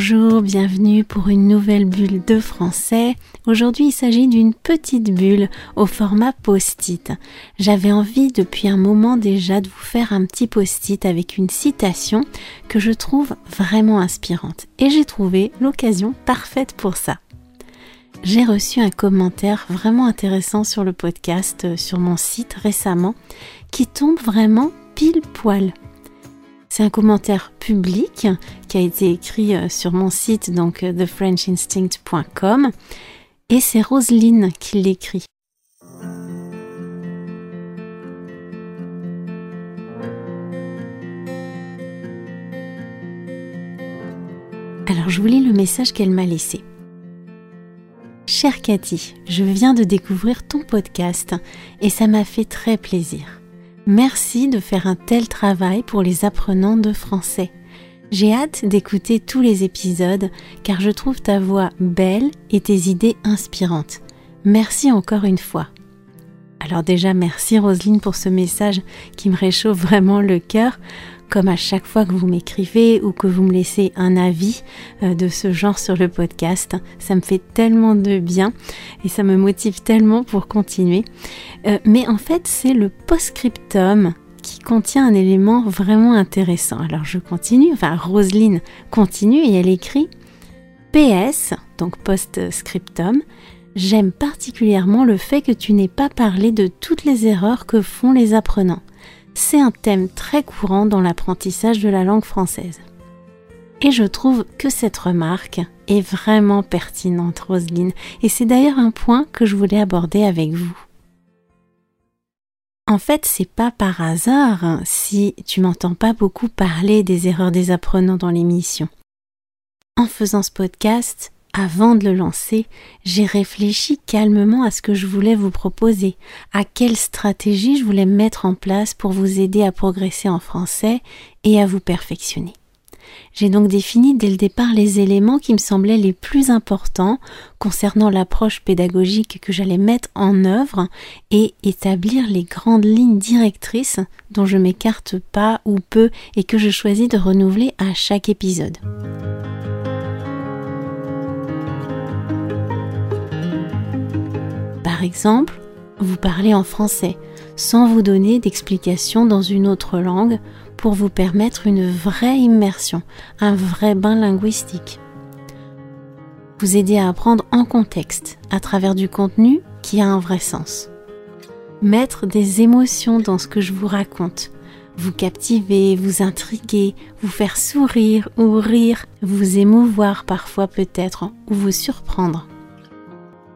Bonjour, bienvenue pour une nouvelle bulle de français. Aujourd'hui il s'agit d'une petite bulle au format post-it. J'avais envie depuis un moment déjà de vous faire un petit post-it avec une citation que je trouve vraiment inspirante et j'ai trouvé l'occasion parfaite pour ça. J'ai reçu un commentaire vraiment intéressant sur le podcast, euh, sur mon site récemment, qui tombe vraiment pile poil c'est un commentaire public qui a été écrit euh, sur mon site, donc euh, thefrenchinstinct.com, et c'est Roselyne qui l'écrit. Alors je vous lis le message qu'elle m'a laissé. Chère Cathy, je viens de découvrir ton podcast et ça m'a fait très plaisir. Merci de faire un tel travail pour les apprenants de français. J'ai hâte d'écouter tous les épisodes car je trouve ta voix belle et tes idées inspirantes. Merci encore une fois. Alors déjà merci Roselyne pour ce message qui me réchauffe vraiment le cœur comme à chaque fois que vous m'écrivez ou que vous me laissez un avis euh, de ce genre sur le podcast. Ça me fait tellement de bien et ça me motive tellement pour continuer. Euh, mais en fait, c'est le post-scriptum qui contient un élément vraiment intéressant. Alors je continue, enfin Roselyne continue et elle écrit PS, donc post-scriptum, j'aime particulièrement le fait que tu n'aies pas parlé de toutes les erreurs que font les apprenants c'est un thème très courant dans l'apprentissage de la langue française. Et je trouve que cette remarque est vraiment pertinente, Roselyne, et c'est d'ailleurs un point que je voulais aborder avec vous. En fait, c'est pas par hasard si tu m'entends pas beaucoup parler des erreurs des apprenants dans l'émission. En faisant ce podcast, avant de le lancer, j'ai réfléchi calmement à ce que je voulais vous proposer, à quelle stratégie je voulais mettre en place pour vous aider à progresser en français et à vous perfectionner. J'ai donc défini dès le départ les éléments qui me semblaient les plus importants concernant l'approche pédagogique que j'allais mettre en œuvre et établir les grandes lignes directrices dont je m'écarte pas ou peu et que je choisis de renouveler à chaque épisode. Par exemple, vous parlez en français sans vous donner d'explication dans une autre langue pour vous permettre une vraie immersion, un vrai bain linguistique. Vous aider à apprendre en contexte, à travers du contenu qui a un vrai sens. Mettre des émotions dans ce que je vous raconte, vous captiver, vous intriguer, vous faire sourire ou rire, vous émouvoir parfois peut-être ou vous surprendre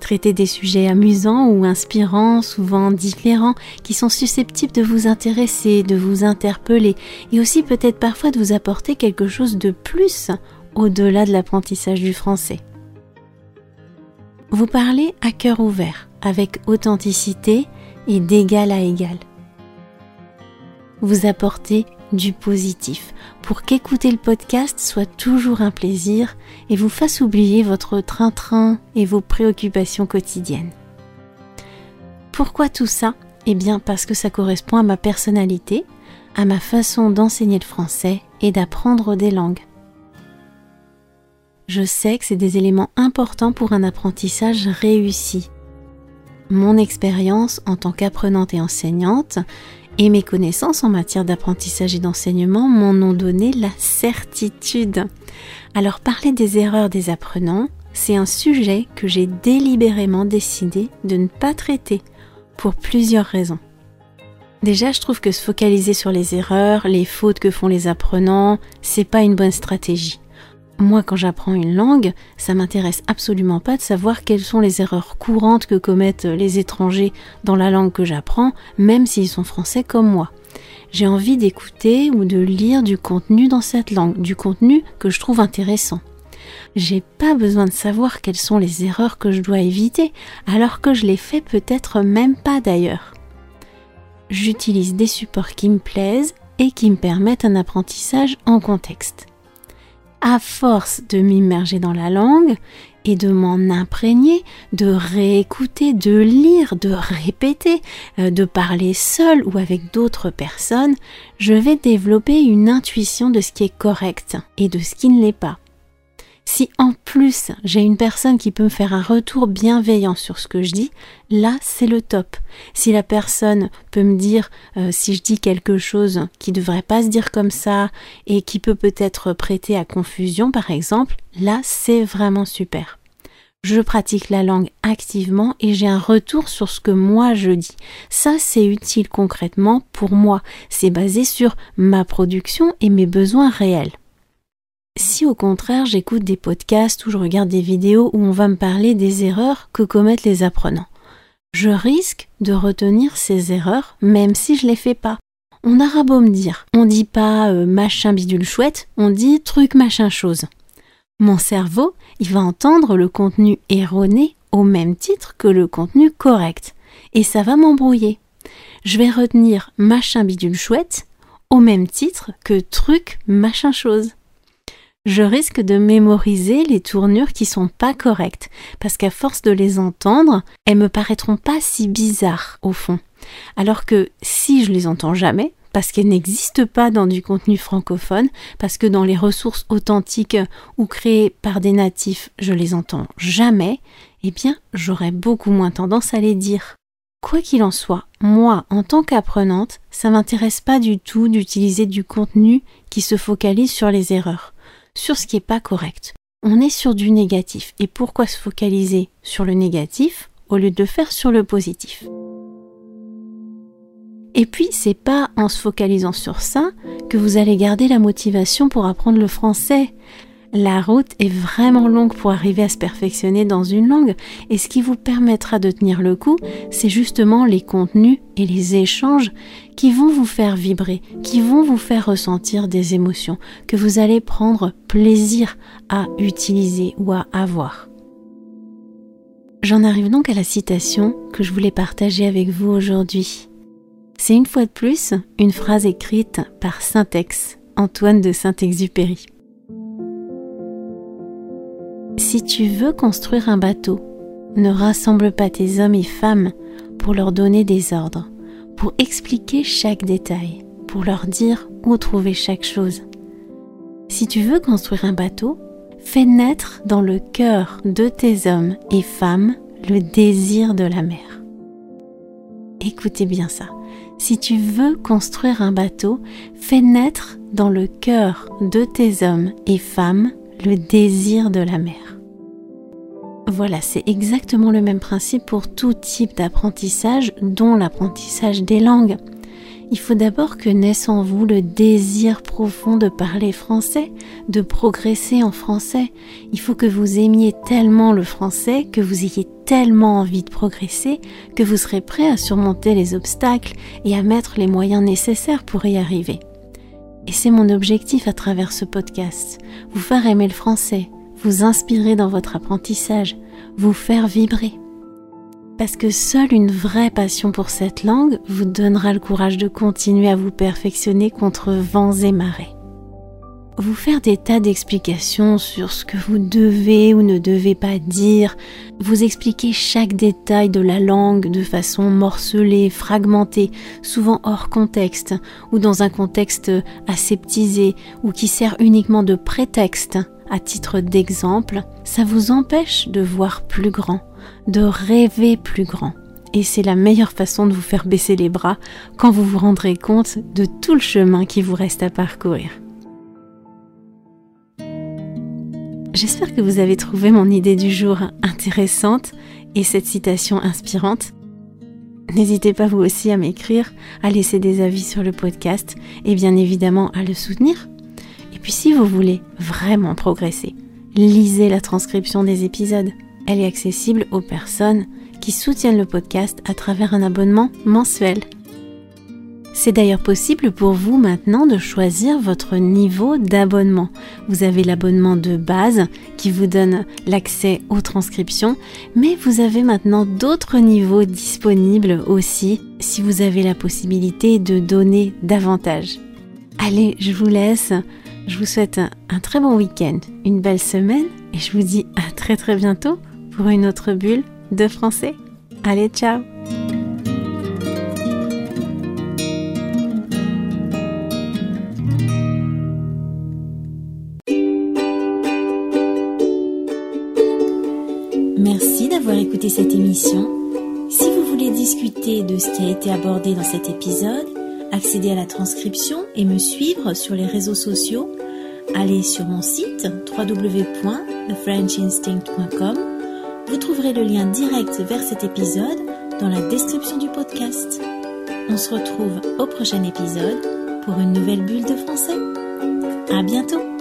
traiter des sujets amusants ou inspirants, souvent différents, qui sont susceptibles de vous intéresser, de vous interpeller, et aussi peut-être parfois de vous apporter quelque chose de plus au-delà de l'apprentissage du français. Vous parlez à cœur ouvert, avec authenticité et d'égal à égal. Vous apportez du positif pour qu'écouter le podcast soit toujours un plaisir et vous fasse oublier votre train-train et vos préoccupations quotidiennes. Pourquoi tout ça? Eh bien parce que ça correspond à ma personnalité, à ma façon d'enseigner le français et d'apprendre des langues. Je sais que c'est des éléments importants pour un apprentissage réussi. Mon expérience en tant qu'apprenante et enseignante et mes connaissances en matière d'apprentissage et d'enseignement m'en ont donné la certitude. Alors parler des erreurs des apprenants, c'est un sujet que j'ai délibérément décidé de ne pas traiter pour plusieurs raisons. Déjà, je trouve que se focaliser sur les erreurs, les fautes que font les apprenants, c'est pas une bonne stratégie. Moi, quand j'apprends une langue, ça m'intéresse absolument pas de savoir quelles sont les erreurs courantes que commettent les étrangers dans la langue que j'apprends, même s'ils sont français comme moi. J'ai envie d'écouter ou de lire du contenu dans cette langue, du contenu que je trouve intéressant. J'ai pas besoin de savoir quelles sont les erreurs que je dois éviter, alors que je les fais peut-être même pas d'ailleurs. J'utilise des supports qui me plaisent et qui me permettent un apprentissage en contexte à force de m'immerger dans la langue et de m'en imprégner, de réécouter, de lire, de répéter, euh, de parler seul ou avec d'autres personnes, je vais développer une intuition de ce qui est correct et de ce qui ne l'est pas. Si en plus j'ai une personne qui peut me faire un retour bienveillant sur ce que je dis, là c'est le top. Si la personne peut me dire euh, si je dis quelque chose qui ne devrait pas se dire comme ça et qui peut peut-être prêter à confusion par exemple, là c'est vraiment super je pratique la langue activement et j'ai un retour sur ce que moi je dis. Ça, c'est utile concrètement pour moi. C'est basé sur ma production et mes besoins réels. Si au contraire j'écoute des podcasts ou je regarde des vidéos où on va me parler des erreurs que commettent les apprenants, je risque de retenir ces erreurs même si je les fais pas. On aura beau me dire, on dit pas euh, machin bidule chouette, on dit truc machin chose. Mon cerveau, il va entendre le contenu erroné au même titre que le contenu correct. Et ça va m'embrouiller. Je vais retenir machin bidule chouette au même titre que truc machin chose. Je risque de mémoriser les tournures qui sont pas correctes, parce qu'à force de les entendre, elles me paraîtront pas si bizarres au fond. Alors que si je les entends jamais, parce qu'elles n'existent pas dans du contenu francophone, parce que dans les ressources authentiques ou créées par des natifs, je les entends jamais, eh bien, j'aurais beaucoup moins tendance à les dire. Quoi qu'il en soit, moi, en tant qu'apprenante, ça m'intéresse pas du tout d'utiliser du contenu qui se focalise sur les erreurs, sur ce qui n'est pas correct. On est sur du négatif. Et pourquoi se focaliser sur le négatif au lieu de faire sur le positif? Et puis, c'est pas en se focalisant sur ça que vous allez garder la motivation pour apprendre le français. La route est vraiment longue pour arriver à se perfectionner dans une langue et ce qui vous permettra de tenir le coup, c'est justement les contenus et les échanges qui vont vous faire vibrer, qui vont vous faire ressentir des émotions que vous allez prendre plaisir à utiliser ou à avoir. J'en arrive donc à la citation que je voulais partager avec vous aujourd'hui. C'est une fois de plus une phrase écrite par Saint-Ex, Antoine de Saint-Exupéry. Si tu veux construire un bateau, ne rassemble pas tes hommes et femmes pour leur donner des ordres, pour expliquer chaque détail, pour leur dire où trouver chaque chose. Si tu veux construire un bateau, fais naître dans le cœur de tes hommes et femmes le désir de la mer. Écoutez bien ça si tu veux construire un bateau, fais naître dans le cœur de tes hommes et femmes le désir de la mer. Voilà, c'est exactement le même principe pour tout type d'apprentissage, dont l'apprentissage des langues. Il faut d'abord que naisse en vous le désir profond de parler français, de progresser en français. Il faut que vous aimiez tellement le français, que vous ayez tellement envie de progresser que vous serez prêt à surmonter les obstacles et à mettre les moyens nécessaires pour y arriver. Et c'est mon objectif à travers ce podcast, vous faire aimer le français, vous inspirer dans votre apprentissage, vous faire vibrer. Parce que seule une vraie passion pour cette langue vous donnera le courage de continuer à vous perfectionner contre vents et marées vous faire des tas d'explications sur ce que vous devez ou ne devez pas dire, vous expliquer chaque détail de la langue de façon morcelée, fragmentée, souvent hors contexte ou dans un contexte aseptisé ou qui sert uniquement de prétexte à titre d'exemple, ça vous empêche de voir plus grand, de rêver plus grand. Et c'est la meilleure façon de vous faire baisser les bras quand vous vous rendrez compte de tout le chemin qui vous reste à parcourir. J'espère que vous avez trouvé mon idée du jour intéressante et cette citation inspirante. N'hésitez pas vous aussi à m'écrire, à laisser des avis sur le podcast et bien évidemment à le soutenir. Puis si vous voulez vraiment progresser, lisez la transcription des épisodes. Elle est accessible aux personnes qui soutiennent le podcast à travers un abonnement mensuel. C'est d'ailleurs possible pour vous maintenant de choisir votre niveau d'abonnement. Vous avez l'abonnement de base qui vous donne l'accès aux transcriptions, mais vous avez maintenant d'autres niveaux disponibles aussi si vous avez la possibilité de donner davantage. Allez, je vous laisse. Je vous souhaite un, très bon week-end, une belle semaine et je vous dis à très très bientôt pour une autre bulle de français. Allez, ciao Merci d'avoir écouté cette émission. Si vous voulez discuter de ce qui a été abordé dans cet épisode, accéder à la transcription et me suivre sur les réseaux sociaux, allez sur mon site www.thefrenchinstinct.com. Vous trouverez le lien direct vers cet épisode dans la description du podcast. On se retrouve au prochain épisode pour une nouvelle bulle de français. À bientôt!